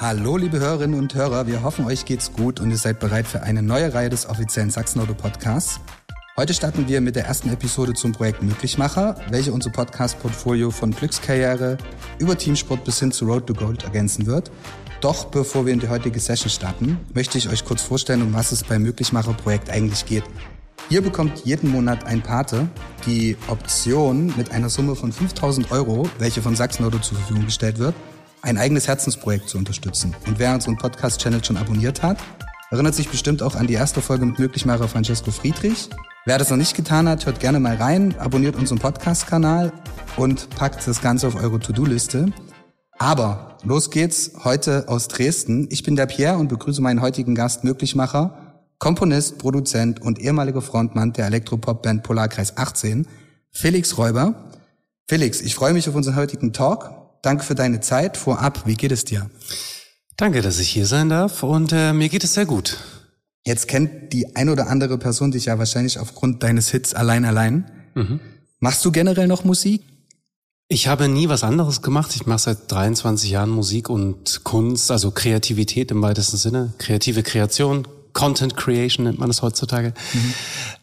Hallo liebe Hörerinnen und Hörer, wir hoffen euch geht's gut und ihr seid bereit für eine neue Reihe des offiziellen Sachsenauto Podcasts. Heute starten wir mit der ersten Episode zum Projekt Möglichmacher, welche unser Podcast-Portfolio von Glückskarriere über Teamsport bis hin zu Road to Gold ergänzen wird. Doch bevor wir in die heutige Session starten, möchte ich euch kurz vorstellen, um was es beim Möglichmacher-Projekt eigentlich geht. Ihr bekommt jeden Monat ein Pate, die Option mit einer Summe von 5000 Euro, welche von Sachsen-Auto zur Verfügung gestellt wird, ein eigenes Herzensprojekt zu unterstützen. Und wer unseren Podcast-Channel schon abonniert hat, erinnert sich bestimmt auch an die erste Folge mit Möglichmacher Francesco Friedrich, Wer das noch nicht getan hat, hört gerne mal rein, abonniert unseren Podcast-Kanal und packt das Ganze auf eure To-Do-Liste. Aber los geht's heute aus Dresden. Ich bin der Pierre und begrüße meinen heutigen Gast Möglichmacher, Komponist, Produzent und ehemaliger Frontmann der Elektropop-Band Polarkreis 18, Felix Räuber. Felix, ich freue mich auf unseren heutigen Talk. Danke für deine Zeit. Vorab, wie geht es dir? Danke, dass ich hier sein darf und äh, mir geht es sehr gut. Jetzt kennt die ein oder andere Person dich ja wahrscheinlich aufgrund deines Hits Allein Allein. Mhm. Machst du generell noch Musik? Ich habe nie was anderes gemacht. Ich mache seit 23 Jahren Musik und Kunst, also Kreativität im weitesten Sinne, kreative Kreation, Content Creation nennt man es heutzutage. Mhm.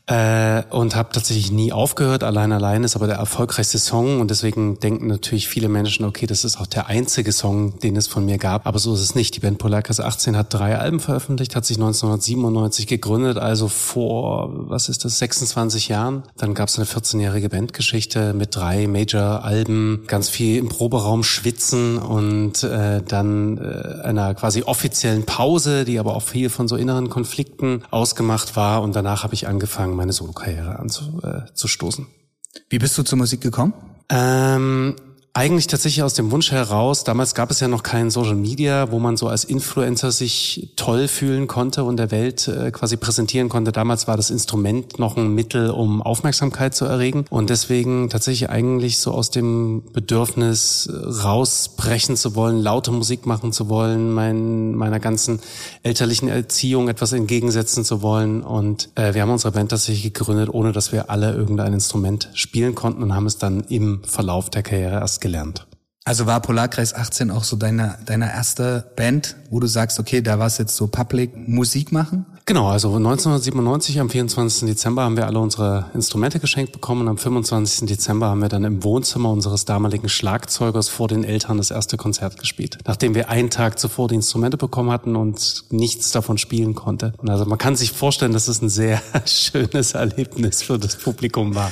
Äh, und habe tatsächlich nie aufgehört. Allein allein ist aber der erfolgreichste Song und deswegen denken natürlich viele Menschen, okay, das ist auch der einzige Song, den es von mir gab. Aber so ist es nicht. Die Band Polarkasse 18 hat drei Alben veröffentlicht, hat sich 1997 gegründet, also vor, was ist das, 26 Jahren. Dann gab es eine 14-jährige Bandgeschichte mit drei Major-Alben, ganz viel im Proberaum schwitzen und äh, dann äh, einer quasi offiziellen Pause, die aber auch viel von so inneren Konflikten ausgemacht war. Und danach habe ich angefangen, meine Solokarriere anzustoßen. Äh, Wie bist du zur Musik gekommen? Ähm, eigentlich tatsächlich aus dem Wunsch heraus, damals gab es ja noch kein Social Media, wo man so als Influencer sich toll fühlen konnte und der Welt äh, quasi präsentieren konnte. Damals war das Instrument noch ein Mittel, um Aufmerksamkeit zu erregen und deswegen tatsächlich eigentlich so aus dem Bedürfnis rausbrechen zu wollen, laute Musik machen zu wollen, mein, meiner ganzen elterlichen Erziehung etwas entgegensetzen zu wollen und äh, wir haben unsere Band tatsächlich gegründet, ohne dass wir alle irgendein Instrument spielen konnten und haben es dann im Verlauf der Karriere erst gelernt. Also war Polarkreis 18 auch so deine, deine erste Band, wo du sagst, okay, da war es jetzt so Public Musik machen? Genau, also 1997 am 24. Dezember haben wir alle unsere Instrumente geschenkt bekommen und am 25. Dezember haben wir dann im Wohnzimmer unseres damaligen Schlagzeugers vor den Eltern das erste Konzert gespielt. Nachdem wir einen Tag zuvor die Instrumente bekommen hatten und nichts davon spielen konnte. Also man kann sich vorstellen, dass es ein sehr schönes Erlebnis für das Publikum war.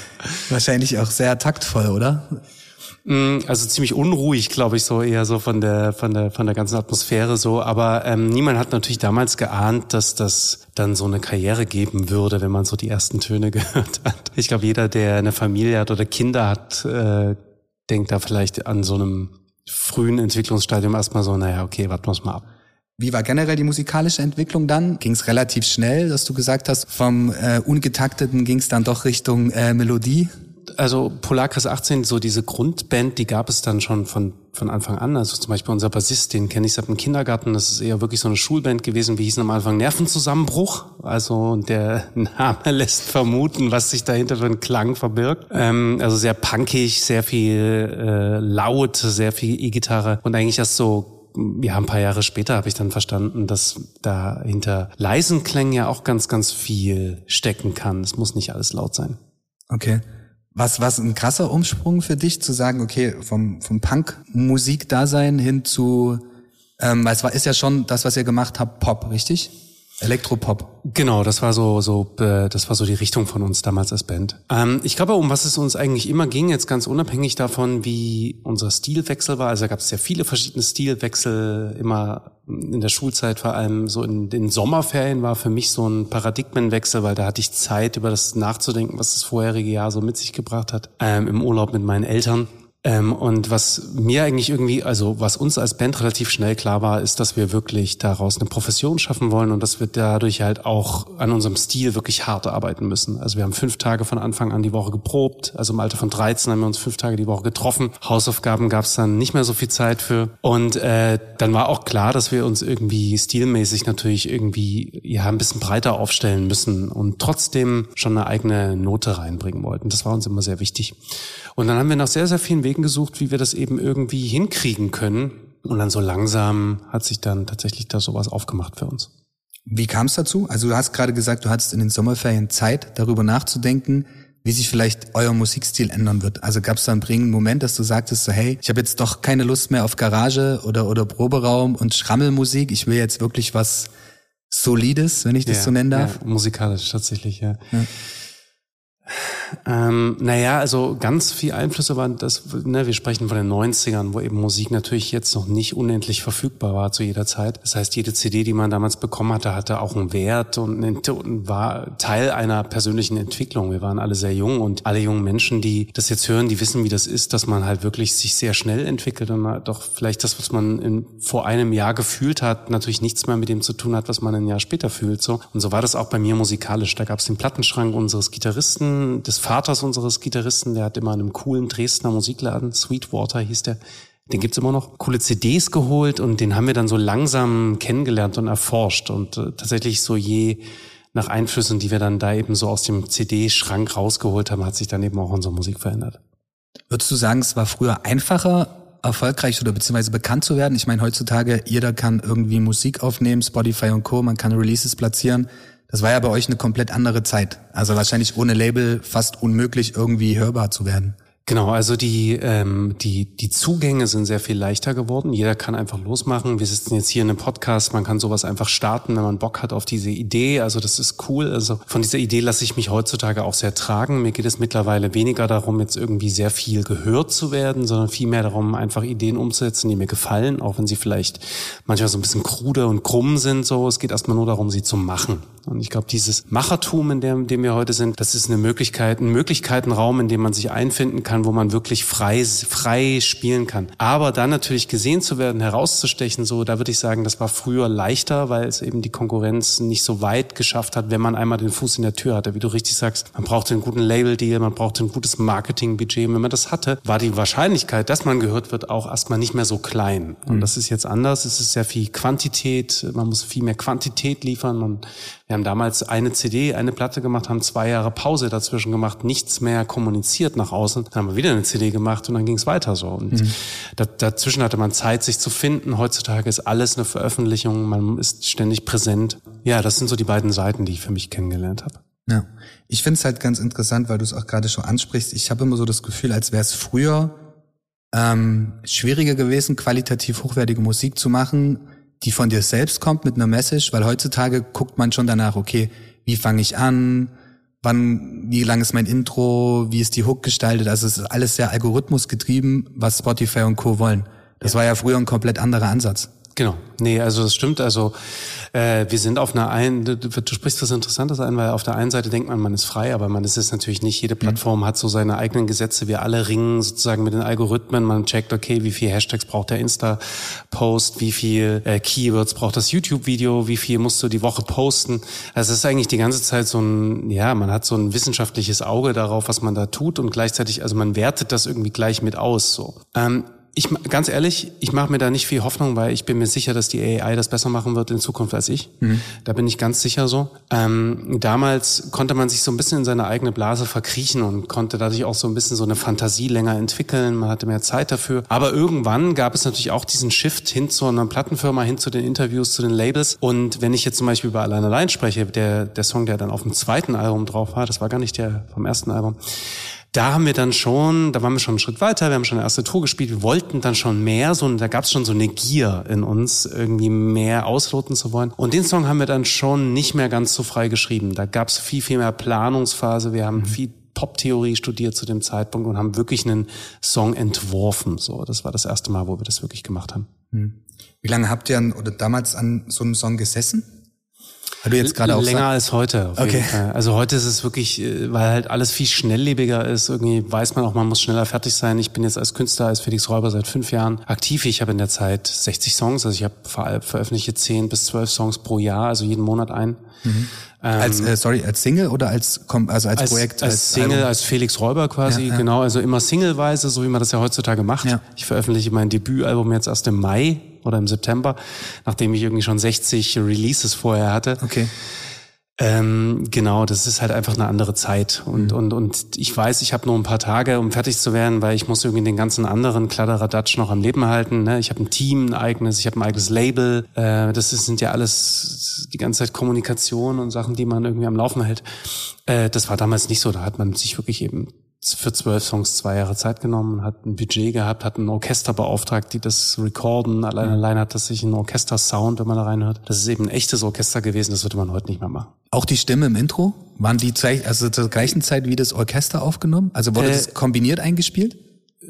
Wahrscheinlich auch sehr taktvoll, oder? Mm, also ziemlich unruhig, glaube ich, so eher so von der von der von der ganzen Atmosphäre so. Aber ähm, niemand hat natürlich damals geahnt, dass das dann so eine Karriere geben würde, wenn man so die ersten Töne gehört hat. Ich glaube, jeder, der eine Familie hat oder Kinder hat, äh, denkt da vielleicht an so einem frühen Entwicklungsstadium erstmal so, naja, okay, warten wir mal ab. Wie war generell die musikalische Entwicklung dann? Ging es relativ schnell, dass du gesagt hast, vom äh, Ungetakteten ging es dann doch Richtung äh, Melodie? Also Polarkreis 18, so diese Grundband, die gab es dann schon von, von Anfang an. Also zum Beispiel unser Bassist, den kenne ich seit dem Kindergarten. Das ist eher wirklich so eine Schulband gewesen. Wir hießen am Anfang Nervenzusammenbruch. Also der Name lässt vermuten, was sich dahinter für einen Klang verbirgt. Ähm, also sehr punkig, sehr viel äh, laut, sehr viel E-Gitarre und eigentlich erst so ja, ein paar Jahre später habe ich dann verstanden, dass da hinter leisen Klängen ja auch ganz, ganz viel stecken kann. Es muss nicht alles laut sein. Okay. Was, was ein krasser Umsprung für dich, zu sagen, okay, vom, vom Punk-Musik-Dasein hin zu, ähm, weil es war, ist ja schon das, was ihr gemacht habt, Pop, richtig? Elektropop. Genau, das war so, so, äh, das war so die Richtung von uns damals als Band. Ähm, ich glaube, um was es uns eigentlich immer ging, jetzt ganz unabhängig davon, wie unser Stilwechsel war. Also gab es ja viele verschiedene Stilwechsel, immer in der Schulzeit, vor allem so in den Sommerferien war für mich so ein Paradigmenwechsel, weil da hatte ich Zeit, über das nachzudenken, was das vorherige Jahr so mit sich gebracht hat. Ähm, Im Urlaub mit meinen Eltern. Ähm, und was mir eigentlich irgendwie, also was uns als Band relativ schnell klar war, ist, dass wir wirklich daraus eine Profession schaffen wollen und dass wir dadurch halt auch an unserem Stil wirklich hart arbeiten müssen. Also wir haben fünf Tage von Anfang an die Woche geprobt. Also im Alter von 13 haben wir uns fünf Tage die Woche getroffen. Hausaufgaben gab es dann nicht mehr so viel Zeit für. Und äh, dann war auch klar, dass wir uns irgendwie stilmäßig natürlich irgendwie ja ein bisschen breiter aufstellen müssen und trotzdem schon eine eigene Note reinbringen wollten. Das war uns immer sehr wichtig. Und dann haben wir nach sehr, sehr vielen Wegen Wegen gesucht, wie wir das eben irgendwie hinkriegen können. Und dann so langsam hat sich dann tatsächlich da sowas aufgemacht für uns. Wie kam es dazu? Also du hast gerade gesagt, du hattest in den Sommerferien Zeit, darüber nachzudenken, wie sich vielleicht euer Musikstil ändern wird. Also gab es da einen prägenden Moment, dass du sagtest so, hey, ich habe jetzt doch keine Lust mehr auf Garage oder, oder Proberaum und Schrammelmusik. Ich will jetzt wirklich was Solides, wenn ich das ja, so nennen darf. Ja, musikalisch tatsächlich, ja. ja. Ähm, naja, also ganz viel Einflüsse waren das, ne, wir sprechen von den 90ern, wo eben Musik natürlich jetzt noch nicht unendlich verfügbar war zu jeder Zeit. Das heißt, jede CD, die man damals bekommen hatte, hatte auch einen Wert und, und war Teil einer persönlichen Entwicklung. Wir waren alle sehr jung und alle jungen Menschen, die das jetzt hören, die wissen, wie das ist, dass man halt wirklich sich sehr schnell entwickelt und doch vielleicht das, was man in, vor einem Jahr gefühlt hat, natürlich nichts mehr mit dem zu tun hat, was man ein Jahr später fühlt. So. Und so war das auch bei mir musikalisch. Da gab es den Plattenschrank unseres Gitarristen, des Vaters unseres Gitarristen, der hat immer in einem coolen Dresdner Musikladen, Sweetwater hieß der, den gibt's immer noch, coole CDs geholt und den haben wir dann so langsam kennengelernt und erforscht und äh, tatsächlich so je nach Einflüssen, die wir dann da eben so aus dem CD-Schrank rausgeholt haben, hat sich dann eben auch unsere Musik verändert. Würdest du sagen, es war früher einfacher, erfolgreich oder beziehungsweise bekannt zu werden? Ich meine, heutzutage jeder kann irgendwie Musik aufnehmen, Spotify und Co., man kann Releases platzieren. Das war ja bei euch eine komplett andere Zeit. Also wahrscheinlich ohne Label fast unmöglich irgendwie hörbar zu werden. Genau, also die, ähm, die, die Zugänge sind sehr viel leichter geworden. Jeder kann einfach losmachen. Wir sitzen jetzt hier in einem Podcast, man kann sowas einfach starten, wenn man Bock hat auf diese Idee. Also das ist cool. Also von dieser Idee lasse ich mich heutzutage auch sehr tragen. Mir geht es mittlerweile weniger darum, jetzt irgendwie sehr viel gehört zu werden, sondern vielmehr darum, einfach Ideen umzusetzen, die mir gefallen, auch wenn sie vielleicht manchmal so ein bisschen krude und krumm sind. So, es geht erstmal nur darum, sie zu machen. Und ich glaube, dieses Machertum, in dem, in dem wir heute sind, das ist eine Möglichkeit, ein Möglichkeitenraum, in dem man sich einfinden kann wo man wirklich frei, frei spielen kann. Aber dann natürlich gesehen zu werden, herauszustechen, so, da würde ich sagen, das war früher leichter, weil es eben die Konkurrenz nicht so weit geschafft hat, wenn man einmal den Fuß in der Tür hatte. Wie du richtig sagst, man brauchte einen guten Label-Deal, man brauchte ein gutes Marketing-Budget. Wenn man das hatte, war die Wahrscheinlichkeit, dass man gehört wird, auch erstmal nicht mehr so klein. Und mhm. das ist jetzt anders. Es ist sehr viel Quantität. Man muss viel mehr Quantität liefern. Man wir haben damals eine CD, eine Platte gemacht, haben zwei Jahre Pause dazwischen gemacht, nichts mehr kommuniziert nach außen. Dann haben wir wieder eine CD gemacht und dann ging es weiter so. Und mhm. dazwischen hatte man Zeit, sich zu finden. Heutzutage ist alles eine Veröffentlichung, man ist ständig präsent. Ja, das sind so die beiden Seiten, die ich für mich kennengelernt habe. Ja, ich finde es halt ganz interessant, weil du es auch gerade schon ansprichst. Ich habe immer so das Gefühl, als wäre es früher ähm, schwieriger gewesen, qualitativ hochwertige Musik zu machen, die von dir selbst kommt mit einer Message, weil heutzutage guckt man schon danach, okay, wie fange ich an, wann, wie lang ist mein Intro, wie ist die Hook gestaltet, also es ist alles sehr algorithmusgetrieben, was Spotify und Co. wollen. Das ja. war ja früher ein komplett anderer Ansatz. Genau. Nee, also das stimmt. Also äh, wir sind auf einer einen, du, du sprichst was Interessantes ein, weil auf der einen Seite denkt man, man ist frei, aber man ist es natürlich nicht. Jede Plattform mhm. hat so seine eigenen Gesetze. Wir alle ringen sozusagen mit den Algorithmen. Man checkt, okay, wie viel Hashtags braucht der Insta-Post, wie viel äh, Keywords braucht das YouTube-Video, wie viel musst du die Woche posten. Also es ist eigentlich die ganze Zeit so ein, ja, man hat so ein wissenschaftliches Auge darauf, was man da tut und gleichzeitig, also man wertet das irgendwie gleich mit aus. So. Ähm, ich ganz ehrlich, ich mache mir da nicht viel Hoffnung, weil ich bin mir sicher, dass die AI das besser machen wird in Zukunft als ich. Mhm. Da bin ich ganz sicher so. Ähm, damals konnte man sich so ein bisschen in seine eigene Blase verkriechen und konnte dadurch auch so ein bisschen so eine Fantasie länger entwickeln. Man hatte mehr Zeit dafür. Aber irgendwann gab es natürlich auch diesen Shift hin zu einer Plattenfirma, hin zu den Interviews, zu den Labels. Und wenn ich jetzt zum Beispiel über Allein Allein spreche, der, der Song, der dann auf dem zweiten Album drauf war, das war gar nicht der vom ersten Album, da haben wir dann schon, da waren wir schon einen Schritt weiter, wir haben schon eine erste Tour gespielt, wir wollten dann schon mehr, so, da gab es schon so eine Gier in uns, irgendwie mehr ausloten zu wollen. Und den Song haben wir dann schon nicht mehr ganz so frei geschrieben. Da gab es viel, viel mehr Planungsphase, wir haben mhm. viel Pop-Theorie studiert zu dem Zeitpunkt und haben wirklich einen Song entworfen. So, das war das erste Mal, wo wir das wirklich gemacht haben. Mhm. Wie lange habt ihr an, oder damals an so einem Song gesessen? Weil du jetzt gerade auch länger als heute. okay. Also heute ist es wirklich, äh, weil halt alles viel schnelllebiger ist. Irgendwie weiß man auch, man muss schneller fertig sein. Ich bin jetzt als Künstler, als Felix Räuber seit fünf Jahren aktiv. Ich habe in der Zeit 60 Songs, also ich habe veröffentliche 10 bis 12 Songs pro Jahr, also jeden Monat ein. Mhm. Ähm, als äh, sorry, als Single oder als also als, als Projekt? Als, als Single, Album? als Felix Räuber quasi, ja, ja. genau. Also immer singleweise, so wie man das ja heutzutage macht. Ja. Ich veröffentliche mein Debütalbum jetzt erst im Mai oder im September, nachdem ich irgendwie schon 60 Releases vorher hatte. Okay. Ähm, genau, das ist halt einfach eine andere Zeit. Und, mhm. und, und ich weiß, ich habe nur ein paar Tage, um fertig zu werden, weil ich muss irgendwie den ganzen anderen Kladderadatsch noch am Leben halten. Ne? Ich habe ein Team, ein eigenes, ich habe ein eigenes Label. Äh, das ist, sind ja alles die ganze Zeit Kommunikation und Sachen, die man irgendwie am Laufen hält. Äh, das war damals nicht so. Da hat man sich wirklich eben für zwölf Songs zwei Jahre Zeit genommen, hat ein Budget gehabt, hat ein Orchester beauftragt, die das recorden. Allein, mhm. allein hat das sich ein Orchester-Sound, wenn man da reinhört. Das ist eben ein echtes Orchester gewesen, das würde man heute nicht mehr machen. Auch die Stimme im Intro? Waren die also zur gleichen Zeit wie das Orchester aufgenommen? Also wurde äh, das kombiniert eingespielt?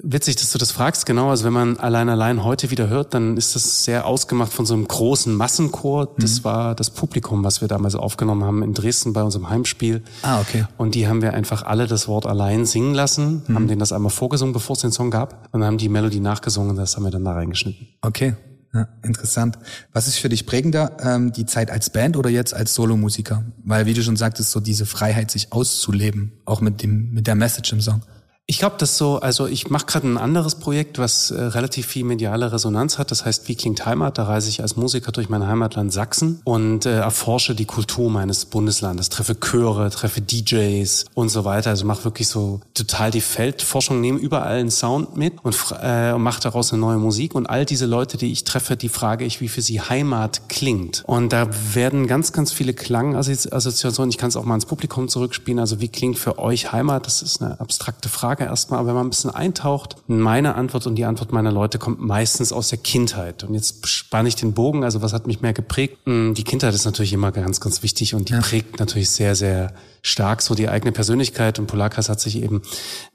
Witzig, dass du das fragst, genau. Also wenn man allein allein heute wieder hört, dann ist das sehr ausgemacht von so einem großen Massenchor. Das mhm. war das Publikum, was wir damals aufgenommen haben in Dresden bei unserem Heimspiel. Ah, okay. Und die haben wir einfach alle das Wort allein singen lassen, mhm. haben denen das einmal vorgesungen, bevor es den Song gab, und dann haben die Melodie nachgesungen das haben wir dann da reingeschnitten. Okay. Ja, interessant. Was ist für dich prägender, ähm, die Zeit als Band oder jetzt als Solomusiker? Weil, wie du schon sagtest, so diese Freiheit, sich auszuleben, auch mit dem mit der Message im Song. Ich glaube, das so, also ich mache gerade ein anderes Projekt, was äh, relativ viel mediale Resonanz hat. Das heißt, wie klingt Heimat? Da reise ich als Musiker durch mein Heimatland Sachsen und äh, erforsche die Kultur meines Bundeslandes, treffe Chöre, treffe DJs und so weiter. Also mache wirklich so total die Feldforschung, nehme überall einen Sound mit und äh, mache daraus eine neue Musik. Und all diese Leute, die ich treffe, die frage ich, wie für sie Heimat klingt. Und da werden ganz, ganz viele Klangassoziationen. Ich kann es auch mal ins Publikum zurückspielen. Also wie klingt für euch Heimat? Das ist eine abstrakte Frage. Frage erstmal, aber wenn man ein bisschen eintaucht, meine Antwort und die Antwort meiner Leute kommt meistens aus der Kindheit. Und jetzt spanne ich den Bogen, also was hat mich mehr geprägt? Hm, die Kindheit ist natürlich immer ganz, ganz wichtig und die ja. prägt natürlich sehr, sehr stark so die eigene Persönlichkeit. Und Polarkreis hat sich eben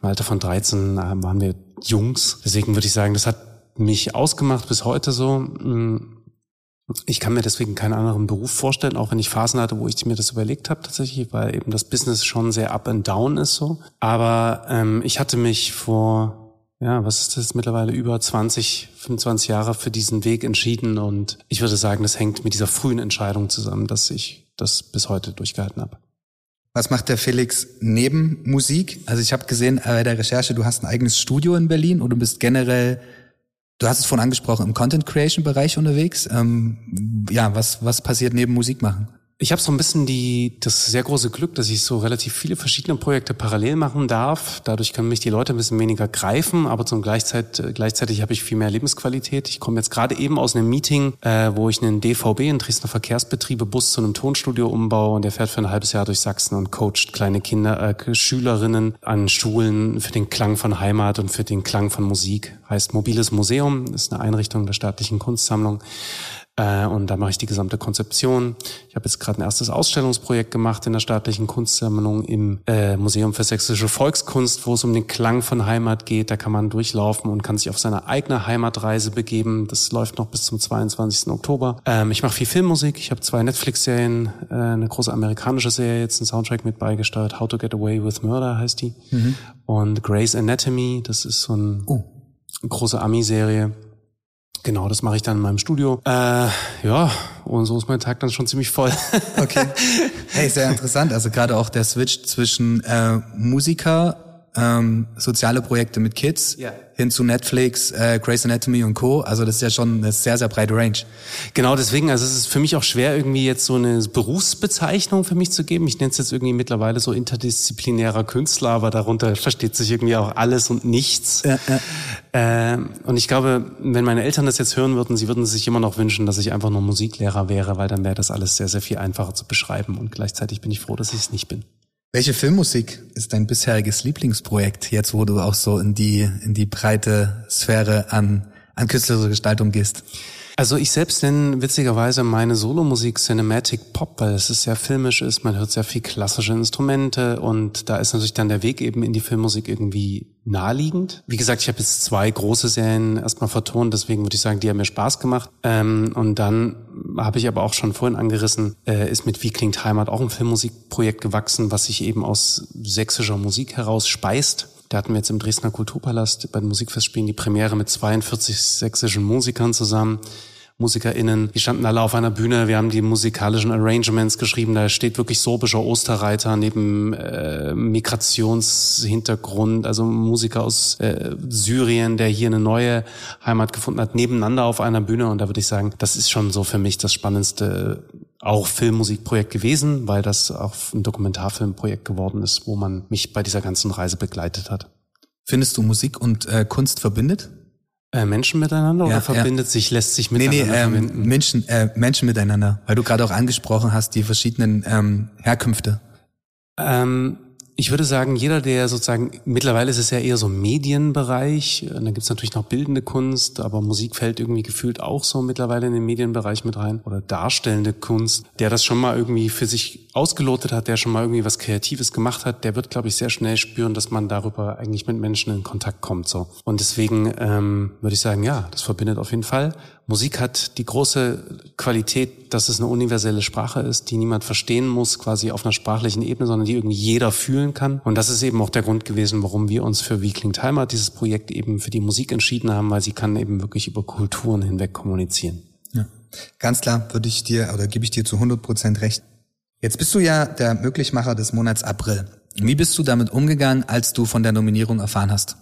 im Alter von 13 äh, waren wir Jungs. Deswegen würde ich sagen, das hat mich ausgemacht bis heute so. Ich kann mir deswegen keinen anderen Beruf vorstellen, auch wenn ich Phasen hatte, wo ich mir das überlegt habe tatsächlich, weil eben das Business schon sehr up and down ist so. Aber ähm, ich hatte mich vor, ja, was ist das mittlerweile, über 20, 25 Jahre für diesen Weg entschieden und ich würde sagen, das hängt mit dieser frühen Entscheidung zusammen, dass ich das bis heute durchgehalten habe. Was macht der Felix neben Musik? Also ich habe gesehen bei der Recherche, du hast ein eigenes Studio in Berlin und du bist generell Du hast es vorhin angesprochen, im Content Creation Bereich unterwegs. Ähm, ja, was, was passiert neben Musik machen? Ich habe so ein bisschen die, das sehr große Glück, dass ich so relativ viele verschiedene Projekte parallel machen darf. Dadurch können mich die Leute ein bisschen weniger greifen, aber zum Gleichzeit, gleichzeitig habe ich viel mehr Lebensqualität. Ich komme jetzt gerade eben aus einem Meeting, äh, wo ich einen DVB, einen Dresdner Verkehrsbetriebe, Bus zu einem Tonstudio umbaue und der fährt für ein halbes Jahr durch Sachsen und coacht kleine Kinder, äh, Schülerinnen an Schulen für den Klang von Heimat und für den Klang von Musik. Heißt Mobiles Museum, ist eine Einrichtung der staatlichen Kunstsammlung. Äh, und da mache ich die gesamte Konzeption. Ich habe jetzt gerade ein erstes Ausstellungsprojekt gemacht in der staatlichen Kunstsammlung im äh, Museum für sächsische Volkskunst, wo es um den Klang von Heimat geht. Da kann man durchlaufen und kann sich auf seine eigene Heimatreise begeben. Das läuft noch bis zum 22. Oktober. Ähm, ich mache viel Filmmusik. Ich habe zwei Netflix-Serien, äh, eine große amerikanische Serie, jetzt einen Soundtrack mit beigesteuert. How to Get Away with Murder heißt die. Mhm. Und Grey's Anatomy, das ist so ein, oh. eine große Ami-Serie Genau, das mache ich dann in meinem Studio. Äh, ja, und so ist mein Tag dann schon ziemlich voll. okay. Hey, sehr interessant. Also gerade auch der Switch zwischen äh, Musiker, ähm, soziale Projekte mit Kids, ja hin zu Netflix, äh, Grey's Anatomy und Co. Also das ist ja schon eine sehr, sehr breite Range. Genau, deswegen, also es ist für mich auch schwer, irgendwie jetzt so eine Berufsbezeichnung für mich zu geben. Ich nenne es jetzt irgendwie mittlerweile so interdisziplinärer Künstler, aber darunter versteht sich irgendwie auch alles und nichts. Ja, ja. Äh, und ich glaube, wenn meine Eltern das jetzt hören würden, sie würden sich immer noch wünschen, dass ich einfach nur Musiklehrer wäre, weil dann wäre das alles sehr, sehr viel einfacher zu beschreiben. Und gleichzeitig bin ich froh, dass ich es nicht bin. Welche Filmmusik ist dein bisheriges Lieblingsprojekt, jetzt wo du auch so in die, in die breite Sphäre an, an künstlerische Gestaltung gehst? Also ich selbst nenne witzigerweise meine Solomusik Cinematic Pop, weil es sehr filmisch ist, man hört sehr viel klassische Instrumente und da ist natürlich dann der Weg eben in die Filmmusik irgendwie naheliegend. Wie gesagt, ich habe jetzt zwei große Serien erstmal vertont, deswegen würde ich sagen, die haben mir Spaß gemacht. Ähm, und dann habe ich aber auch schon vorhin angerissen, äh, ist mit Wie klingt Heimat auch ein Filmmusikprojekt gewachsen, was sich eben aus sächsischer Musik heraus speist. Da hatten wir jetzt im Dresdner Kulturpalast bei den Musikfestspielen die Premiere mit 42 sächsischen Musikern zusammen. MusikerInnen, die standen alle auf einer Bühne, wir haben die musikalischen Arrangements geschrieben, da steht wirklich sorbischer Osterreiter neben äh, Migrationshintergrund, also Musiker aus äh, Syrien, der hier eine neue Heimat gefunden hat, nebeneinander auf einer Bühne. Und da würde ich sagen, das ist schon so für mich das spannendste auch Filmmusikprojekt gewesen, weil das auch ein Dokumentarfilmprojekt geworden ist, wo man mich bei dieser ganzen Reise begleitet hat. Findest du Musik und äh, Kunst verbindet? Äh, Menschen miteinander ja, oder verbindet ja. sich, lässt sich miteinander nee, nee, ähm, verbinden? Menschen, äh, Menschen miteinander, weil du gerade auch angesprochen hast, die verschiedenen ähm, Herkünfte. Ähm, ich würde sagen, jeder, der sozusagen, mittlerweile ist es ja eher so Medienbereich, dann gibt es natürlich noch bildende Kunst, aber Musik fällt irgendwie gefühlt auch so mittlerweile in den Medienbereich mit rein. Oder darstellende Kunst, der das schon mal irgendwie für sich ausgelotet hat, der schon mal irgendwie was Kreatives gemacht hat, der wird, glaube ich, sehr schnell spüren, dass man darüber eigentlich mit Menschen in Kontakt kommt. so. Und deswegen ähm, würde ich sagen, ja, das verbindet auf jeden Fall. Musik hat die große Qualität, dass es eine universelle Sprache ist, die niemand verstehen muss, quasi auf einer sprachlichen Ebene, sondern die irgendwie jeder fühlen kann. Und das ist eben auch der Grund gewesen, warum wir uns für Wie klingt Heimat, dieses Projekt eben für die Musik entschieden haben, weil sie kann eben wirklich über Kulturen hinweg kommunizieren. Ja. Ganz klar würde ich dir oder gebe ich dir zu 100 Prozent recht. Jetzt bist du ja der Möglichmacher des Monats April. Wie bist du damit umgegangen, als du von der Nominierung erfahren hast?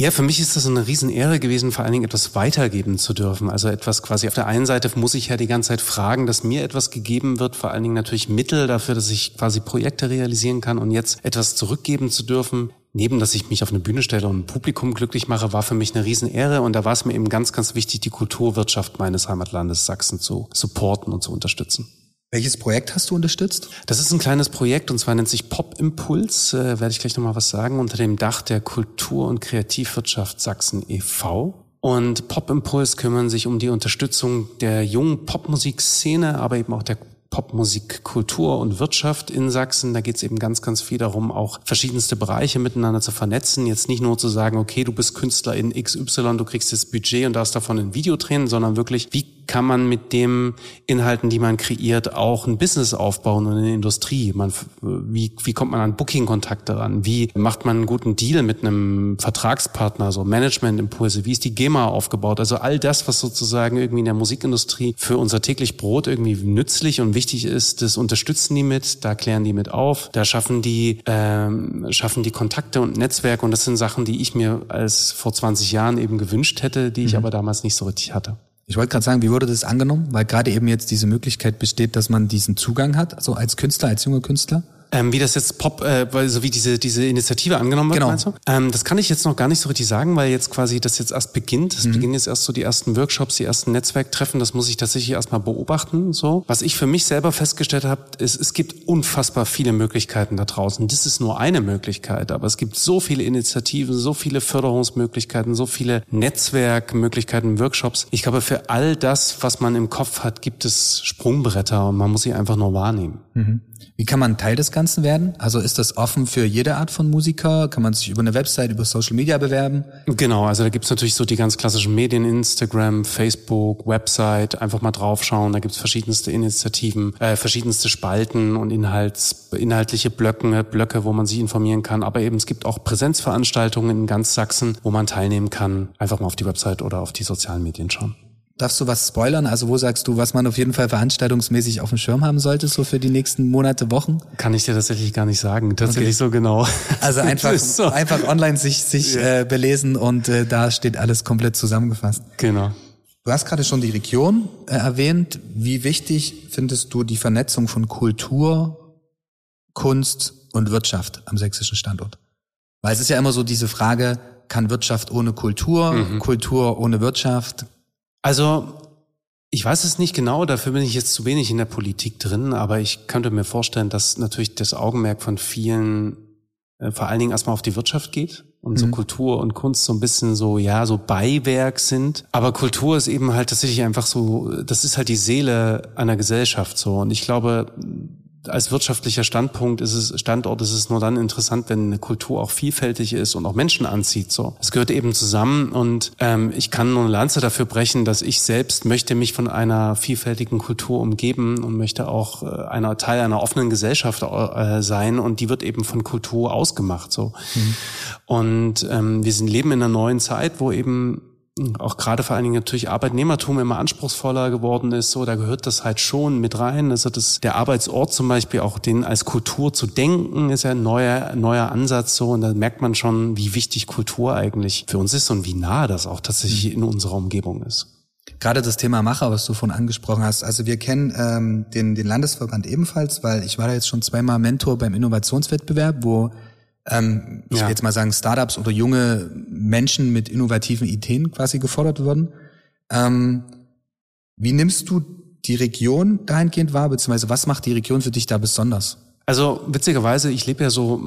Ja, für mich ist das eine Riesenehre gewesen, vor allen Dingen etwas weitergeben zu dürfen. Also etwas quasi auf der einen Seite muss ich ja die ganze Zeit fragen, dass mir etwas gegeben wird, vor allen Dingen natürlich Mittel dafür, dass ich quasi Projekte realisieren kann und jetzt etwas zurückgeben zu dürfen. Neben, dass ich mich auf eine Bühne stelle und ein Publikum glücklich mache, war für mich eine Riesenehre und da war es mir eben ganz, ganz wichtig, die Kulturwirtschaft meines Heimatlandes Sachsen zu supporten und zu unterstützen. Welches Projekt hast du unterstützt? Das ist ein kleines Projekt und zwar nennt sich Pop Impuls, äh, werde ich gleich nochmal was sagen, unter dem Dach der Kultur- und Kreativwirtschaft Sachsen e.V. Und Pop Impuls kümmern sich um die Unterstützung der jungen Popmusikszene, aber eben auch der Popmusik, Kultur und Wirtschaft in Sachsen. Da geht es eben ganz, ganz viel darum, auch verschiedenste Bereiche miteinander zu vernetzen. Jetzt nicht nur zu sagen, okay, du bist Künstler in XY, du kriegst das Budget und darfst davon ein Video drehen, sondern wirklich, wie kann man mit dem Inhalten, die man kreiert, auch ein Business aufbauen und eine Industrie? Man, wie, wie kommt man an Booking-Kontakte ran? Wie macht man einen guten Deal mit einem Vertragspartner, so Management-Impulse? Wie ist die GEMA aufgebaut? Also all das, was sozusagen irgendwie in der Musikindustrie für unser täglich Brot irgendwie nützlich und wichtig ist, das unterstützen die mit, da klären die mit auf, da schaffen die, ähm, schaffen die Kontakte und Netzwerke und das sind Sachen, die ich mir als vor 20 Jahren eben gewünscht hätte, die ich mhm. aber damals nicht so richtig hatte. Ich wollte gerade sagen, wie wurde das angenommen? Weil gerade eben jetzt diese Möglichkeit besteht, dass man diesen Zugang hat, so als Künstler, als junger Künstler. Ähm, wie das jetzt Pop, äh, so wie diese diese Initiative angenommen wird, genau. meinst du? Ähm, das kann ich jetzt noch gar nicht so richtig sagen, weil jetzt quasi das jetzt erst beginnt. Es mhm. beginnen jetzt erst so die ersten Workshops, die ersten Netzwerktreffen. Das muss ich tatsächlich erstmal beobachten. So, was ich für mich selber festgestellt habe, ist, es gibt unfassbar viele Möglichkeiten da draußen. Das ist nur eine Möglichkeit, aber es gibt so viele Initiativen, so viele Förderungsmöglichkeiten, so viele Netzwerkmöglichkeiten, Workshops. Ich glaube, für all das, was man im Kopf hat, gibt es Sprungbretter und man muss sie einfach nur wahrnehmen. Mhm. Wie kann man Teil des Ganzen werden? Also ist das offen für jede Art von Musiker? Kann man sich über eine Website, über Social Media bewerben? Genau, also da gibt's natürlich so die ganz klassischen Medien, Instagram, Facebook, Website, einfach mal draufschauen. Da gibt's verschiedenste Initiativen, äh, verschiedenste Spalten und Inhalts, inhaltliche Blöcke, Blöcke, wo man sich informieren kann. Aber eben es gibt auch Präsenzveranstaltungen in ganz Sachsen, wo man teilnehmen kann. Einfach mal auf die Website oder auf die sozialen Medien schauen. Darfst du was spoilern? Also wo sagst du, was man auf jeden Fall veranstaltungsmäßig auf dem Schirm haben sollte, so für die nächsten Monate, Wochen? Kann ich dir tatsächlich gar nicht sagen. Tatsächlich okay. so genau. Also einfach, so. einfach online sich, sich ja. äh, belesen und äh, da steht alles komplett zusammengefasst. Genau. Du hast gerade schon die Region äh, erwähnt. Wie wichtig findest du die Vernetzung von Kultur, Kunst und Wirtschaft am sächsischen Standort? Weil es ist ja immer so diese Frage, kann Wirtschaft ohne Kultur, mhm. Kultur ohne Wirtschaft? Also ich weiß es nicht genau, dafür bin ich jetzt zu wenig in der Politik drin, aber ich könnte mir vorstellen, dass natürlich das Augenmerk von vielen äh, vor allen Dingen erstmal auf die Wirtschaft geht und mhm. so Kultur und Kunst so ein bisschen so, ja, so Beiwerk sind. Aber Kultur ist eben halt tatsächlich einfach so, das ist halt die Seele einer Gesellschaft so. Und ich glaube, als wirtschaftlicher Standpunkt ist es, Standort ist es nur dann interessant, wenn eine Kultur auch vielfältig ist und auch Menschen anzieht. So, es gehört eben zusammen und ähm, ich kann nur eine Lanze dafür brechen, dass ich selbst möchte mich von einer vielfältigen Kultur umgeben und möchte auch äh, einer Teil einer offenen Gesellschaft äh, sein und die wird eben von Kultur ausgemacht. So mhm. und ähm, wir sind leben in einer neuen Zeit, wo eben auch gerade vor allen Dingen natürlich Arbeitnehmertum immer anspruchsvoller geworden ist, so da gehört das halt schon mit rein. Also das der Arbeitsort zum Beispiel auch den als Kultur zu denken ist ja ein neuer neuer Ansatz so und da merkt man schon, wie wichtig Kultur eigentlich für uns ist und wie nah das auch tatsächlich in unserer Umgebung ist. Gerade das Thema Macher, was du vorhin angesprochen hast. Also wir kennen ähm, den, den Landesverband ebenfalls, weil ich war da jetzt schon zweimal Mentor beim Innovationswettbewerb, wo ähm, ich will jetzt mal sagen Startups oder junge Menschen mit innovativen Ideen quasi gefordert wurden. Ähm, wie nimmst du die Region dahingehend wahr, beziehungsweise was macht die Region für dich da besonders? Also witzigerweise, ich lebe ja so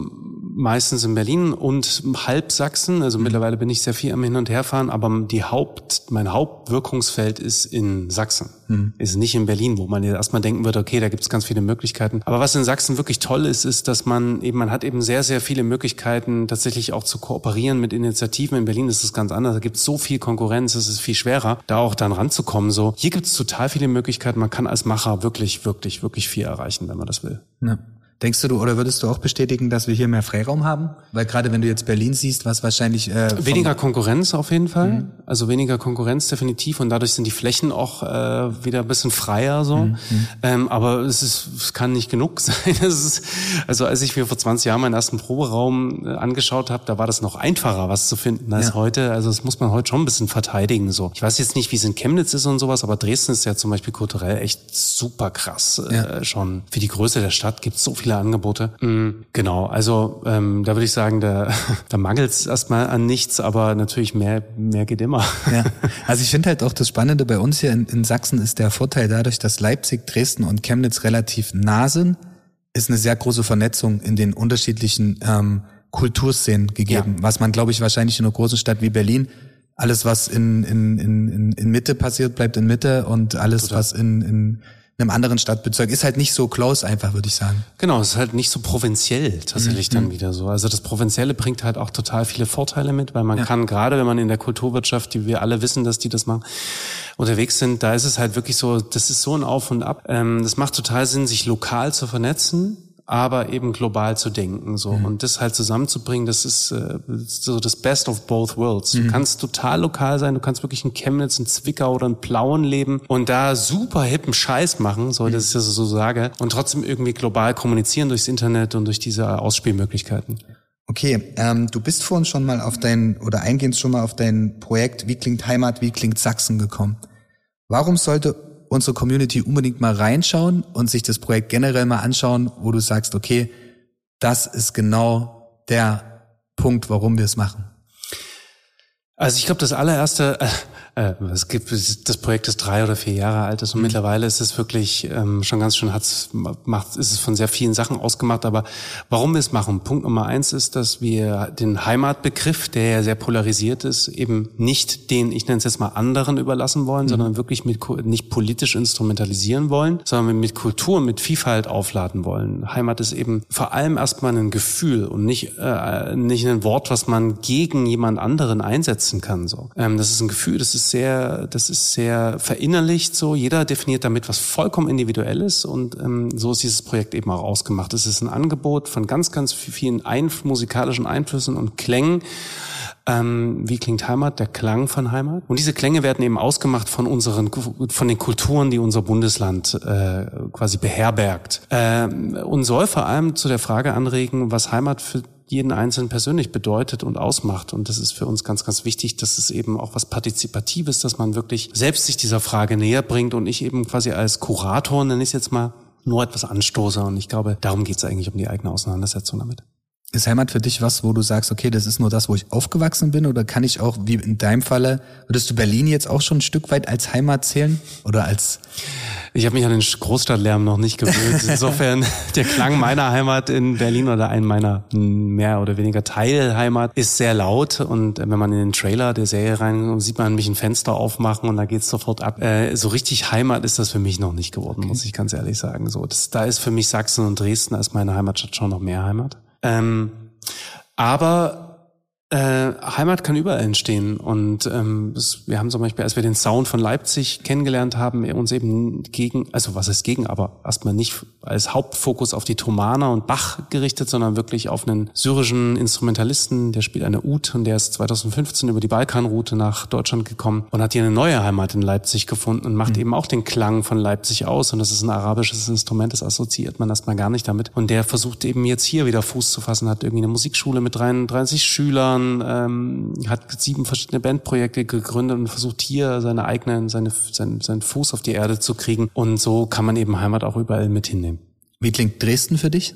meistens in Berlin und halb Sachsen. Also mhm. mittlerweile bin ich sehr viel am Hin- und Herfahren, aber die Haupt, mein Hauptwirkungsfeld ist in Sachsen. Mhm. Ist nicht in Berlin, wo man ja erstmal denken würde, okay, da gibt es ganz viele Möglichkeiten. Aber was in Sachsen wirklich toll ist, ist, dass man eben, man hat eben sehr, sehr viele Möglichkeiten, tatsächlich auch zu kooperieren mit Initiativen. In Berlin ist es ganz anders. Da gibt es so viel Konkurrenz, es ist viel schwerer, da auch dann ranzukommen. So, hier gibt es total viele Möglichkeiten. Man kann als Macher wirklich, wirklich, wirklich viel erreichen, wenn man das will. Ja. Denkst du oder würdest du auch bestätigen, dass wir hier mehr Freiraum haben? Weil gerade wenn du jetzt Berlin siehst, was wahrscheinlich äh, weniger Konkurrenz auf jeden Fall, mhm. also weniger Konkurrenz definitiv und dadurch sind die Flächen auch äh, wieder ein bisschen freier so. Mhm. Ähm, aber es ist, es kann nicht genug sein. Ist, also als ich mir vor 20 Jahren meinen ersten Proberaum äh, angeschaut habe, da war das noch einfacher, was zu finden als ja. heute. Also das muss man heute schon ein bisschen verteidigen so. Ich weiß jetzt nicht, wie es in Chemnitz ist und sowas, aber Dresden ist ja zum Beispiel kulturell echt super krass ja. äh, schon. Für die Größe der Stadt gibt es so viele viele Angebote. Mhm, genau, also ähm, da würde ich sagen, da, da mangelt es erstmal an nichts, aber natürlich mehr, mehr geht immer. Ja. Also ich finde halt auch das Spannende bei uns hier in, in Sachsen ist der Vorteil dadurch, dass Leipzig, Dresden und Chemnitz relativ nah sind, ist eine sehr große Vernetzung in den unterschiedlichen ähm, Kulturszenen gegeben, ja. was man, glaube ich, wahrscheinlich in einer großen Stadt wie Berlin alles, was in, in, in, in Mitte passiert, bleibt in Mitte und alles, Total. was in, in einem anderen Stadtbezirk. Ist halt nicht so close einfach, würde ich sagen. Genau, es ist halt nicht so provinziell tatsächlich mhm. dann wieder so. Also das Provinzielle bringt halt auch total viele Vorteile mit, weil man ja. kann, gerade wenn man in der Kulturwirtschaft, die wir alle wissen, dass die das machen, unterwegs sind, da ist es halt wirklich so, das ist so ein Auf und Ab. Ähm, das macht total Sinn, sich lokal zu vernetzen aber eben global zu denken so mhm. und das halt zusammenzubringen, das ist äh, so das Best of both worlds. Mhm. Du kannst total lokal sein, du kannst wirklich in Chemnitz, in Zwickau oder in Plauen leben und da super hippen Scheiß machen, so mhm. dass ich das so sage, und trotzdem irgendwie global kommunizieren durchs Internet und durch diese Ausspielmöglichkeiten. Okay, ähm, du bist vorhin schon mal auf dein oder eingehend schon mal auf dein Projekt Wie klingt Heimat, wie klingt Sachsen gekommen. Warum sollte unsere Community unbedingt mal reinschauen und sich das Projekt generell mal anschauen, wo du sagst, okay, das ist genau der Punkt, warum wir es machen? Also ich glaube, das allererste, äh, es gibt das Projekt ist drei oder vier Jahre alt ist und mhm. mittlerweile ist es wirklich ähm, schon ganz schön hat's macht ist es von sehr vielen Sachen ausgemacht. Aber warum wir es machen? Punkt Nummer eins ist, dass wir den Heimatbegriff, der ja sehr polarisiert ist, eben nicht den ich nenne es jetzt mal anderen überlassen wollen, mhm. sondern wirklich mit nicht politisch instrumentalisieren wollen, sondern mit Kultur, mit Vielfalt aufladen wollen. Heimat ist eben vor allem erstmal ein Gefühl und nicht äh, nicht ein Wort, was man gegen jemand anderen einsetzen kann. So, ähm, das ist ein Gefühl, das ist ist sehr, das ist sehr verinnerlicht so. Jeder definiert damit was vollkommen individuelles und ähm, so ist dieses Projekt eben auch ausgemacht. Es ist ein Angebot von ganz, ganz vielen Einf musikalischen Einflüssen und Klängen. Ähm, wie klingt Heimat? Der Klang von Heimat. Und diese Klänge werden eben ausgemacht von unseren, von den Kulturen, die unser Bundesland äh, quasi beherbergt. Äh, und soll vor allem zu der Frage anregen, was Heimat für jeden Einzelnen persönlich bedeutet und ausmacht. Und das ist für uns ganz, ganz wichtig, dass es eben auch was Partizipatives, dass man wirklich selbst sich dieser Frage näher bringt und ich eben quasi als Kurator, nenne ich es jetzt mal, nur etwas anstoße. Und ich glaube, darum geht es eigentlich um die eigene Auseinandersetzung damit. Ist Heimat für dich was, wo du sagst, okay, das ist nur das, wo ich aufgewachsen bin? Oder kann ich auch, wie in deinem Falle, würdest du Berlin jetzt auch schon ein Stück weit als Heimat zählen? Oder als ich habe mich an den Großstadtlärm noch nicht gewöhnt. Insofern der Klang meiner Heimat in Berlin oder ein meiner mehr oder weniger Teilheimat ist sehr laut und wenn man in den Trailer der Serie rein sieht man mich ein Fenster aufmachen und da geht's sofort ab. Äh, so richtig Heimat ist das für mich noch nicht geworden, okay. muss ich ganz ehrlich sagen. So, das, da ist für mich Sachsen und Dresden als meine Heimatstadt schon noch mehr Heimat. Ähm, aber äh, Heimat kann überall entstehen. Und ähm, das, wir haben zum Beispiel, als wir den Sound von Leipzig kennengelernt haben, uns eben gegen, also was ist gegen, aber erstmal nicht als Hauptfokus auf die Thomaner und Bach gerichtet, sondern wirklich auf einen syrischen Instrumentalisten, der spielt eine Ud und der ist 2015 über die Balkanroute nach Deutschland gekommen und hat hier eine neue Heimat in Leipzig gefunden und macht mhm. eben auch den Klang von Leipzig aus. Und das ist ein arabisches Instrument, das assoziiert man erstmal gar nicht damit. Und der versucht eben jetzt hier wieder Fuß zu fassen, hat irgendwie eine Musikschule mit 33 Schülern, ähm, hat sieben verschiedene Bandprojekte gegründet und versucht hier seine eigenen, seine, seinen, seinen Fuß auf die Erde zu kriegen und so kann man eben Heimat auch überall mit hinnehmen. Wie klingt Dresden für dich?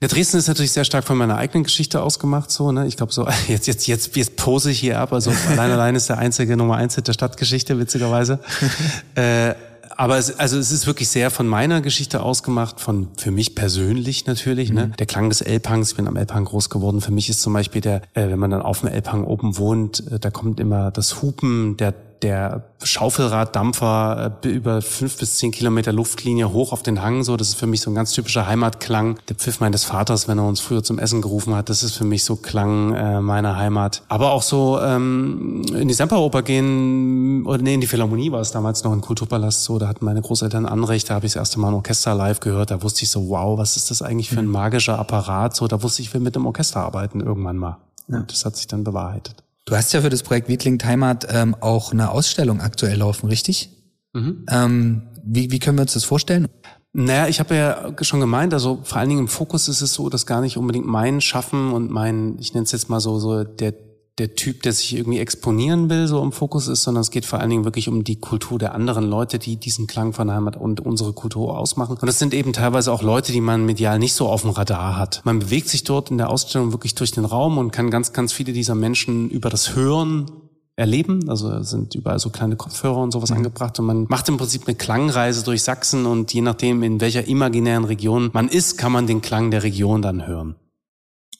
Ja, Dresden ist natürlich sehr stark von meiner eigenen Geschichte ausgemacht, so, ne. Ich glaube, so, jetzt, jetzt, jetzt, jetzt pose ich hier ab. Also allein allein ist der einzige Nummer eins der Stadtgeschichte, witzigerweise. äh, aber es, also es ist wirklich sehr von meiner Geschichte ausgemacht, von für mich persönlich natürlich. Ne? Mhm. Ne? Der Klang des Elbhangs, ich bin am Elbhang groß geworden. Für mich ist zum Beispiel der, äh, wenn man dann auf dem Elbhang oben wohnt, äh, da kommt immer das Hupen der der Schaufelraddampfer äh, über fünf bis zehn Kilometer Luftlinie hoch auf den Hang. So, das ist für mich so ein ganz typischer Heimatklang. Der Pfiff meines Vaters, wenn er uns früher zum Essen gerufen hat, das ist für mich so Klang äh, meiner Heimat. Aber auch so ähm, in die Semperoper gehen oder nee, in die Philharmonie war es damals noch in Kulturpalast so. Da hatten meine Großeltern Anrecht. Da habe ich das erste Mal ein Orchester live gehört. Da wusste ich so, wow, was ist das eigentlich für ein mhm. magischer Apparat? So, da wusste ich, ich will mit dem Orchester arbeiten irgendwann mal. Ja. Und das hat sich dann bewahrheitet. Du hast ja für das Projekt Wiedling Heimat ähm, auch eine Ausstellung aktuell laufen, richtig? Mhm. Ähm, wie, wie können wir uns das vorstellen? Naja, ich habe ja schon gemeint, also vor allen Dingen im Fokus ist es so, dass gar nicht unbedingt mein Schaffen und mein, ich nenne es jetzt mal so, so der der Typ, der sich irgendwie exponieren will, so im Fokus ist, sondern es geht vor allen Dingen wirklich um die Kultur der anderen Leute, die diesen Klang von Heimat und unsere Kultur ausmachen. Und das sind eben teilweise auch Leute, die man medial nicht so auf dem Radar hat. Man bewegt sich dort in der Ausstellung wirklich durch den Raum und kann ganz, ganz viele dieser Menschen über das Hören erleben. Also sind überall so kleine Kopfhörer und sowas mhm. angebracht und man macht im Prinzip eine Klangreise durch Sachsen und je nachdem, in welcher imaginären Region man ist, kann man den Klang der Region dann hören.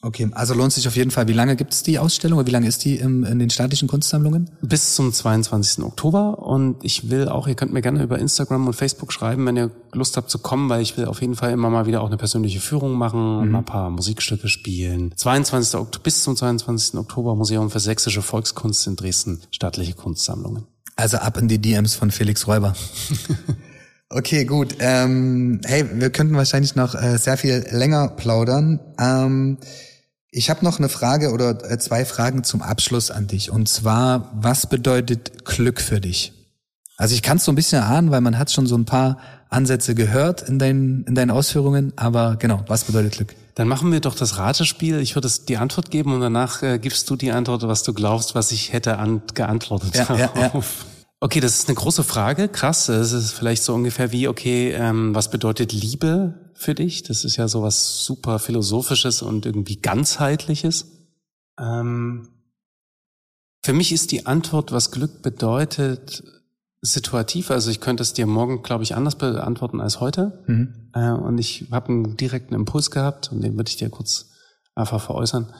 Okay, also lohnt sich auf jeden Fall. Wie lange gibt es die Ausstellung oder wie lange ist die im, in den staatlichen Kunstsammlungen? Bis zum 22. Oktober und ich will auch, ihr könnt mir gerne über Instagram und Facebook schreiben, wenn ihr Lust habt zu kommen, weil ich will auf jeden Fall immer mal wieder auch eine persönliche Führung machen, mhm. mal ein paar Musikstücke spielen. 22. Oktober, bis zum 22. Oktober Museum für Sächsische Volkskunst in Dresden, staatliche Kunstsammlungen. Also ab in die DMs von Felix Räuber. Okay, gut. Ähm, hey, wir könnten wahrscheinlich noch äh, sehr viel länger plaudern. Ähm, ich habe noch eine Frage oder äh, zwei Fragen zum Abschluss an dich. Und zwar, was bedeutet Glück für dich? Also ich kann es so ein bisschen ahnen, weil man hat schon so ein paar Ansätze gehört in deinen, in deinen Ausführungen. Aber genau, was bedeutet Glück? Dann machen wir doch das Ratespiel. Ich würde die Antwort geben und danach äh, gibst du die Antwort, was du glaubst, was ich hätte an, geantwortet ja, ja, ja. Okay, das ist eine große Frage. Krass. Das ist vielleicht so ungefähr wie, okay, ähm, was bedeutet Liebe für dich? Das ist ja so was super philosophisches und irgendwie ganzheitliches. Ähm, für mich ist die Antwort, was Glück bedeutet, situativ. Also ich könnte es dir morgen, glaube ich, anders beantworten als heute. Mhm. Äh, und ich habe einen direkten Impuls gehabt und den würde ich dir kurz einfach veräußern.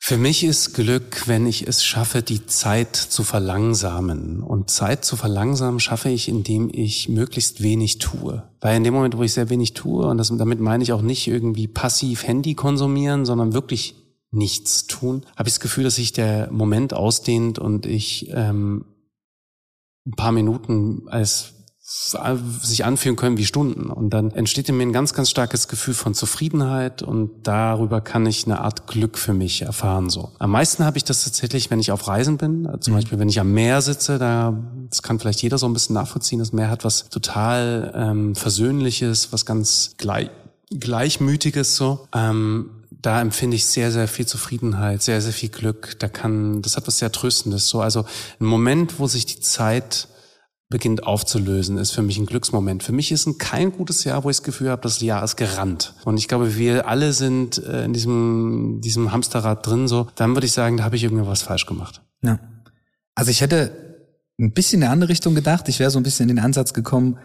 Für mich ist Glück, wenn ich es schaffe, die Zeit zu verlangsamen. Und Zeit zu verlangsamen schaffe ich, indem ich möglichst wenig tue. Weil in dem Moment, wo ich sehr wenig tue, und das, damit meine ich auch nicht irgendwie passiv Handy konsumieren, sondern wirklich nichts tun, habe ich das Gefühl, dass sich der Moment ausdehnt und ich ähm, ein paar Minuten als sich anfühlen können wie Stunden. Und dann entsteht in mir ein ganz, ganz starkes Gefühl von Zufriedenheit und darüber kann ich eine Art Glück für mich erfahren. So. Am meisten habe ich das tatsächlich, wenn ich auf Reisen bin. Zum mhm. Beispiel, wenn ich am Meer sitze, da das kann vielleicht jeder so ein bisschen nachvollziehen. Das Meer hat was total ähm, Versöhnliches, was ganz gleich, Gleichmütiges so. Ähm, da empfinde ich sehr, sehr viel Zufriedenheit, sehr, sehr viel Glück. Da kann, das hat was sehr Tröstendes. So, also ein Moment, wo sich die Zeit beginnt aufzulösen, ist für mich ein Glücksmoment. Für mich ist ein kein gutes Jahr, wo ich das Gefühl habe, das Jahr ist gerannt. Und ich glaube, wir alle sind äh, in diesem, diesem Hamsterrad drin, so. Dann würde ich sagen, da habe ich irgendwie was falsch gemacht. Ja. Also ich hätte ein bisschen in eine andere Richtung gedacht. Ich wäre so ein bisschen in den Ansatz gekommen,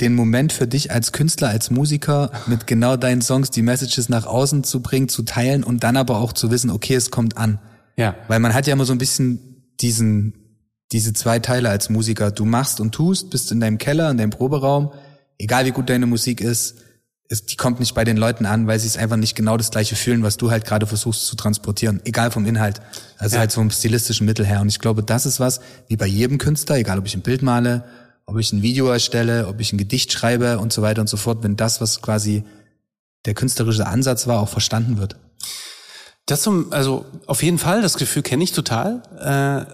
den Moment für dich als Künstler, als Musiker mit genau deinen Songs die Messages nach außen zu bringen, zu teilen und dann aber auch zu wissen, okay, es kommt an. Ja. Weil man hat ja immer so ein bisschen diesen diese zwei Teile als Musiker. Du machst und tust, bist in deinem Keller, in deinem Proberaum, egal wie gut deine Musik ist, ist, die kommt nicht bei den Leuten an, weil sie es einfach nicht genau das gleiche fühlen, was du halt gerade versuchst zu transportieren, egal vom Inhalt. Also ja. halt vom stilistischen Mittel her. Und ich glaube, das ist was, wie bei jedem Künstler, egal ob ich ein Bild male ob ich ein Video erstelle, ob ich ein Gedicht schreibe und so weiter und so fort, wenn das, was quasi der künstlerische Ansatz war, auch verstanden wird. Das zum, also auf jeden Fall, das Gefühl kenne ich total. Äh,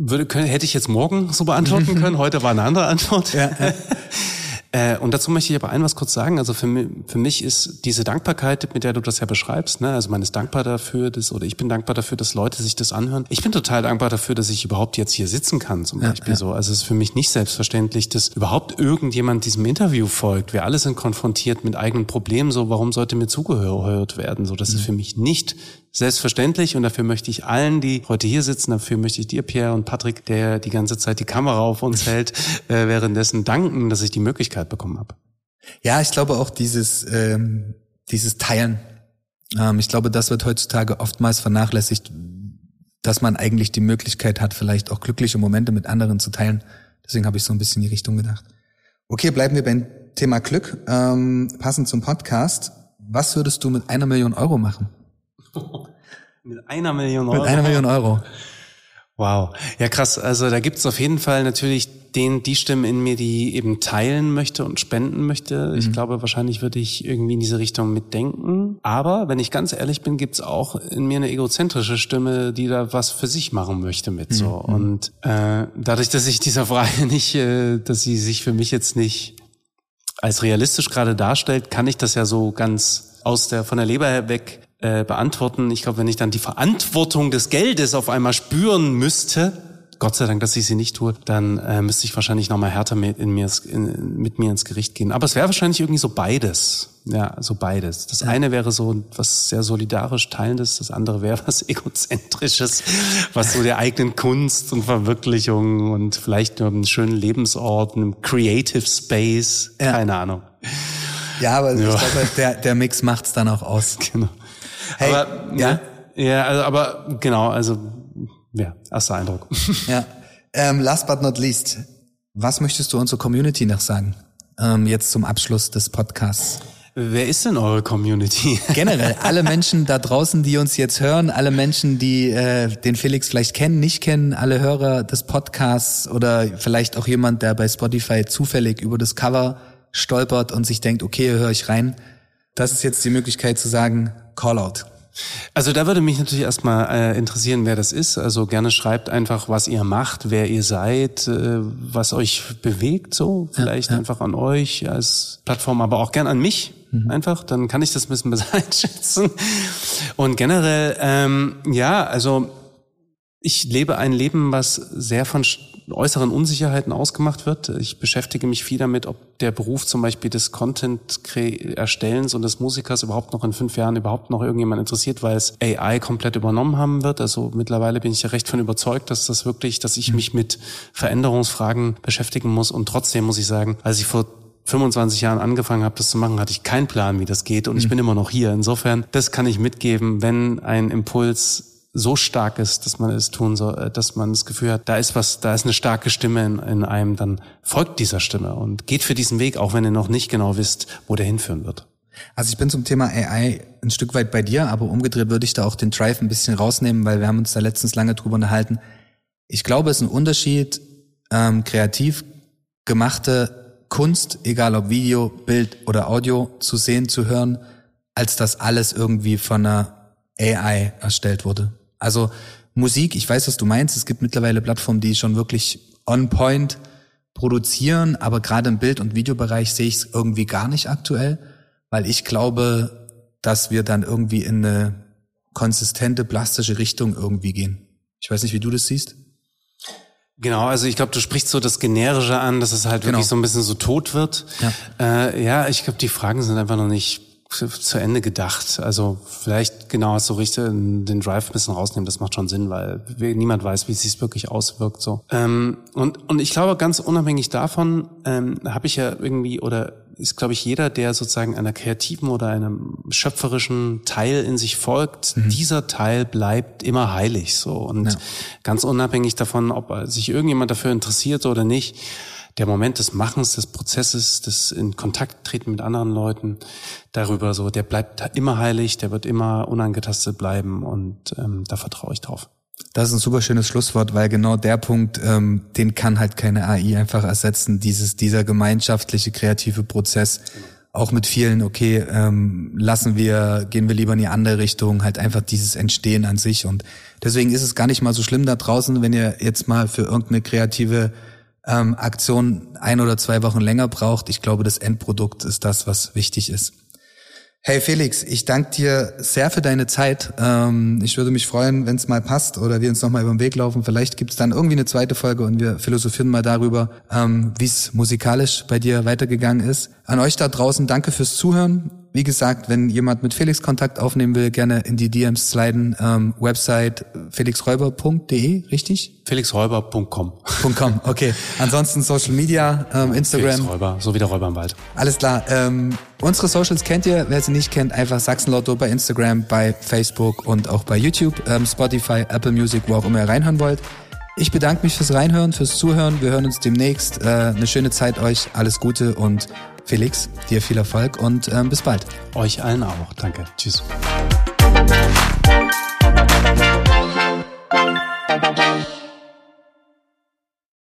würde, können, hätte ich jetzt morgen so beantworten können. Heute war eine andere Antwort. Ja, ja. Äh, und dazu möchte ich aber ein was kurz sagen. Also für mich, für mich ist diese Dankbarkeit, mit der du das ja beschreibst, ne, also man ist dankbar dafür, dass, oder ich bin dankbar dafür, dass Leute sich das anhören. Ich bin total dankbar dafür, dass ich überhaupt jetzt hier sitzen kann, zum ja, Beispiel ja. so. Also es ist für mich nicht selbstverständlich, dass überhaupt irgendjemand diesem Interview folgt. Wir alle sind konfrontiert mit eigenen Problemen. So, warum sollte mir zugehört werden? So, das mhm. ist für mich nicht selbstverständlich und dafür möchte ich allen, die heute hier sitzen, dafür möchte ich dir, Pierre und Patrick, der die ganze Zeit die Kamera auf uns hält, äh, währenddessen danken, dass ich die Möglichkeit bekommen habe. Ja, ich glaube auch dieses, ähm, dieses Teilen. Ähm, ich glaube, das wird heutzutage oftmals vernachlässigt, dass man eigentlich die Möglichkeit hat, vielleicht auch glückliche Momente mit anderen zu teilen. Deswegen habe ich so ein bisschen in die Richtung gedacht. Okay, bleiben wir beim Thema Glück. Ähm, passend zum Podcast. Was würdest du mit einer Million Euro machen? Mit einer Million Euro. Mit einer Million Euro. Wow. Ja, krass. Also da gibt's auf jeden Fall natürlich den, die Stimmen in mir, die eben teilen möchte und spenden möchte. Mhm. Ich glaube, wahrscheinlich würde ich irgendwie in diese Richtung mitdenken. Aber wenn ich ganz ehrlich bin, gibt's auch in mir eine egozentrische Stimme, die da was für sich machen möchte mit so. Mhm. Und äh, dadurch, dass ich dieser Frage nicht, äh, dass sie sich für mich jetzt nicht als realistisch gerade darstellt, kann ich das ja so ganz aus der von der Leber weg äh, beantworten. Ich glaube, wenn ich dann die Verantwortung des Geldes auf einmal spüren müsste, Gott sei Dank, dass ich sie nicht tue, dann äh, müsste ich wahrscheinlich nochmal härter mit, in mir, in, mit mir ins Gericht gehen. Aber es wäre wahrscheinlich irgendwie so beides. Ja, so beides. Das ja. eine wäre so was sehr solidarisch Teilendes, das andere wäre was Egozentrisches, was so der eigenen Kunst und Verwirklichung und vielleicht nur einen schönen Lebensort, einem Creative Space, ja. keine Ahnung. Ja, aber ja. ich glaube, der, der Mix macht's dann auch aus. Genau. Hey, aber, ja? Ne? Ja, also, aber genau, also ja, erster Eindruck. Ja. Ähm, last but not least, was möchtest du unserer Community noch sagen? Ähm, jetzt zum Abschluss des Podcasts. Wer ist denn eure Community? Generell, alle Menschen da draußen, die uns jetzt hören, alle Menschen, die äh, den Felix vielleicht kennen, nicht kennen, alle Hörer des Podcasts oder vielleicht auch jemand, der bei Spotify zufällig über das Cover stolpert und sich denkt, okay, höre ich rein. Das ist jetzt die Möglichkeit zu sagen, Callout. Also da würde mich natürlich erstmal äh, interessieren, wer das ist. Also gerne schreibt einfach, was ihr macht, wer ihr seid, äh, was euch bewegt, so vielleicht ja, ja. einfach an euch als Plattform, aber auch gern an mich. Mhm. Einfach, dann kann ich das ein bisschen besser einschätzen. Und generell, ähm, ja, also ich lebe ein Leben, was sehr von äußeren Unsicherheiten ausgemacht wird. Ich beschäftige mich viel damit, ob der Beruf zum Beispiel des Content-Erstellens und des Musikers überhaupt noch in fünf Jahren überhaupt noch irgendjemand interessiert, weil es AI komplett übernommen haben wird. Also mittlerweile bin ich ja recht von überzeugt, dass das wirklich, dass ich mich mit Veränderungsfragen beschäftigen muss. Und trotzdem muss ich sagen, als ich vor 25 Jahren angefangen habe, das zu machen, hatte ich keinen Plan, wie das geht. Und ich bin immer noch hier. Insofern, das kann ich mitgeben, wenn ein Impuls so stark ist, dass man es tun soll, äh, dass man das Gefühl hat, da ist was, da ist eine starke Stimme in, in einem, dann folgt dieser Stimme und geht für diesen Weg, auch wenn ihr noch nicht genau wisst, wo der hinführen wird. Also ich bin zum Thema AI ein Stück weit bei dir, aber umgedreht würde ich da auch den Drive ein bisschen rausnehmen, weil wir haben uns da letztens lange drüber unterhalten. Ich glaube, es ist ein Unterschied, ähm, kreativ gemachte Kunst, egal ob Video, Bild oder Audio, zu sehen, zu hören, als dass alles irgendwie von einer AI erstellt wurde. Also Musik, ich weiß, was du meinst. Es gibt mittlerweile Plattformen, die schon wirklich on point produzieren, aber gerade im Bild- und Videobereich sehe ich es irgendwie gar nicht aktuell, weil ich glaube, dass wir dann irgendwie in eine konsistente plastische Richtung irgendwie gehen. Ich weiß nicht, wie du das siehst. Genau, also ich glaube, du sprichst so das Generische an, dass es halt genau. wirklich so ein bisschen so tot wird. Ja, äh, ja ich glaube, die Fragen sind einfach noch nicht zu Ende gedacht. Also vielleicht genau so richtig den Drive ein bisschen rausnehmen, das macht schon Sinn, weil niemand weiß, wie es sich wirklich auswirkt. So ähm, und und ich glaube, ganz unabhängig davon ähm, habe ich ja irgendwie oder ist glaube ich jeder, der sozusagen einer kreativen oder einem schöpferischen Teil in sich folgt, mhm. dieser Teil bleibt immer heilig. So und ja. ganz unabhängig davon, ob sich irgendjemand dafür interessiert oder nicht der Moment des Machens, des Prozesses, des in Kontakt treten mit anderen Leuten, darüber so, der bleibt immer heilig, der wird immer unangetastet bleiben und ähm, da vertraue ich drauf. Das ist ein super schönes Schlusswort, weil genau der Punkt, ähm, den kann halt keine AI einfach ersetzen. Dieses, dieser gemeinschaftliche kreative Prozess, auch mit vielen, okay, ähm, lassen wir, gehen wir lieber in die andere Richtung, halt einfach dieses Entstehen an sich. Und deswegen ist es gar nicht mal so schlimm da draußen, wenn ihr jetzt mal für irgendeine kreative ähm, Aktion ein oder zwei Wochen länger braucht. Ich glaube, das Endprodukt ist das, was wichtig ist. Hey Felix, ich danke dir sehr für deine Zeit. Ähm, ich würde mich freuen, wenn es mal passt oder wir uns nochmal über den Weg laufen. Vielleicht gibt es dann irgendwie eine zweite Folge und wir philosophieren mal darüber, ähm, wie es musikalisch bei dir weitergegangen ist. An euch da draußen, danke fürs Zuhören. Wie gesagt, wenn jemand mit Felix Kontakt aufnehmen will, gerne in die DMs sliden. Ähm, Website felixräuber.de, richtig? felixräuber.com. .com, okay. Ansonsten Social Media, ähm, Instagram. Felix Räuber, so wie der Räuber im Wald. Alles klar. Ähm, unsere Socials kennt ihr. Wer sie nicht kennt, einfach Sachsenlotto bei Instagram, bei Facebook und auch bei YouTube, ähm, Spotify, Apple Music, wo auch immer ihr reinhören wollt. Ich bedanke mich fürs Reinhören, fürs Zuhören. Wir hören uns demnächst. Äh, eine schöne Zeit euch. Alles Gute und Felix, dir viel Erfolg und ähm, bis bald. Euch allen auch. Danke. Tschüss.